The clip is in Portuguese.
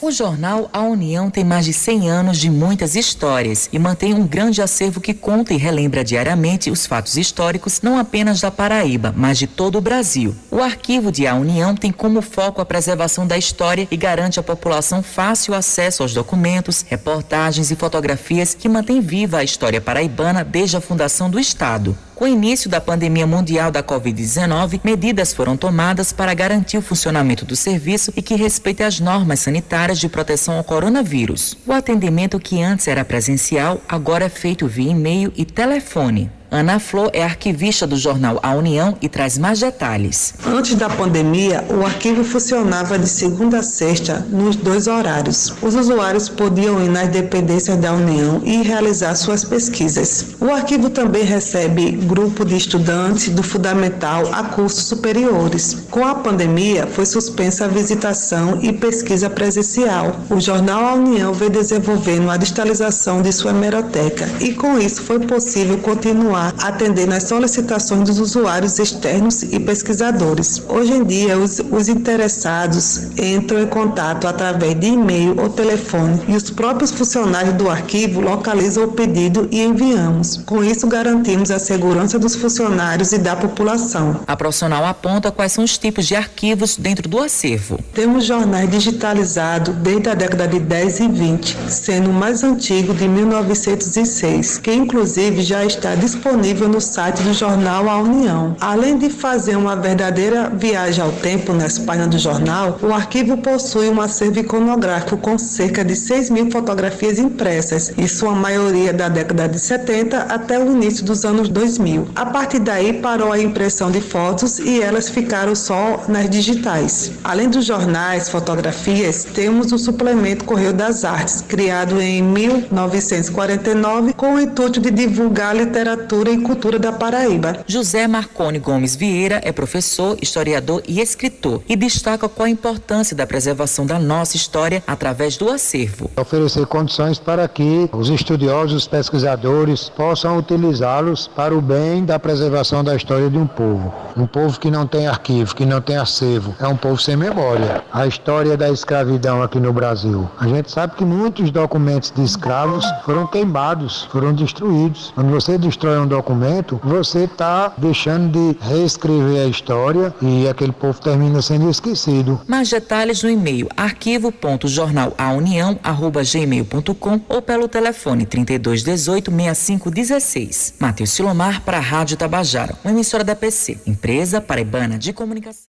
O jornal A União tem mais de 100 anos de muitas histórias e mantém um grande acervo que conta e relembra diariamente os fatos históricos não apenas da Paraíba, mas de todo o Brasil. O arquivo de A União tem como foco a preservação da história e garante à população fácil acesso aos documentos, reportagens e fotografias que mantêm viva a história paraibana desde a fundação do Estado. Com o início da pandemia mundial da Covid-19, medidas foram tomadas para garantir o funcionamento do serviço e que respeite as normas sanitárias de proteção ao coronavírus. O atendimento que antes era presencial agora é feito via e-mail e telefone. Ana Flor é arquivista do jornal A União e traz mais detalhes. Antes da pandemia, o arquivo funcionava de segunda a sexta nos dois horários. Os usuários podiam ir nas dependências da União e realizar suas pesquisas. O arquivo também recebe grupo de estudantes do fundamental a cursos superiores. Com a pandemia, foi suspensa a visitação e pesquisa presencial. O jornal A União vem desenvolvendo a digitalização de sua hemeroteca e com isso foi possível continuar atendendo às solicitações dos usuários externos e pesquisadores. Hoje em dia, os, os interessados entram em contato através de e-mail ou telefone e os próprios funcionários do arquivo localizam o pedido e enviamos. Com isso, garantimos a segurança dos funcionários e da população. A profissional aponta quais são os tipos de arquivos dentro do acervo. Temos jornais digitalizados desde a década de 10 e 20, sendo o mais antigo de 1906, que inclusive já está disponível disponível no site do jornal A União. Além de fazer uma verdadeira viagem ao tempo nas páginas do jornal, o arquivo possui um acervo iconográfico com cerca de 6 mil fotografias impressas, e sua maioria da década de 70 até o início dos anos 2000. A partir daí parou a impressão de fotos e elas ficaram só nas digitais. Além dos jornais, fotografias, temos o suplemento Correio das Artes, criado em 1949 com o intuito de divulgar literatura literatura e cultura da Paraíba. José Marconi Gomes Vieira é professor, historiador e escritor e destaca qual a importância da preservação da nossa história através do acervo. Oferecer condições para que os estudiosos, os pesquisadores possam utilizá-los para o bem da preservação da história de um povo. Um povo que não tem arquivo, que não tem acervo, é um povo sem memória. A história da escravidão aqui no Brasil. A gente sabe que muitos documentos de escravos foram queimados, foram destruídos. Quando você destrói um documento, você está deixando de reescrever a história e aquele povo termina sendo esquecido. Mais detalhes no e-mail arquivo.jornalaunião@gmail.com ou pelo telefone 3218 6516. Matheus Silomar para a Rádio Tabajara, uma emissora da PC, empresa paraibana de comunicação.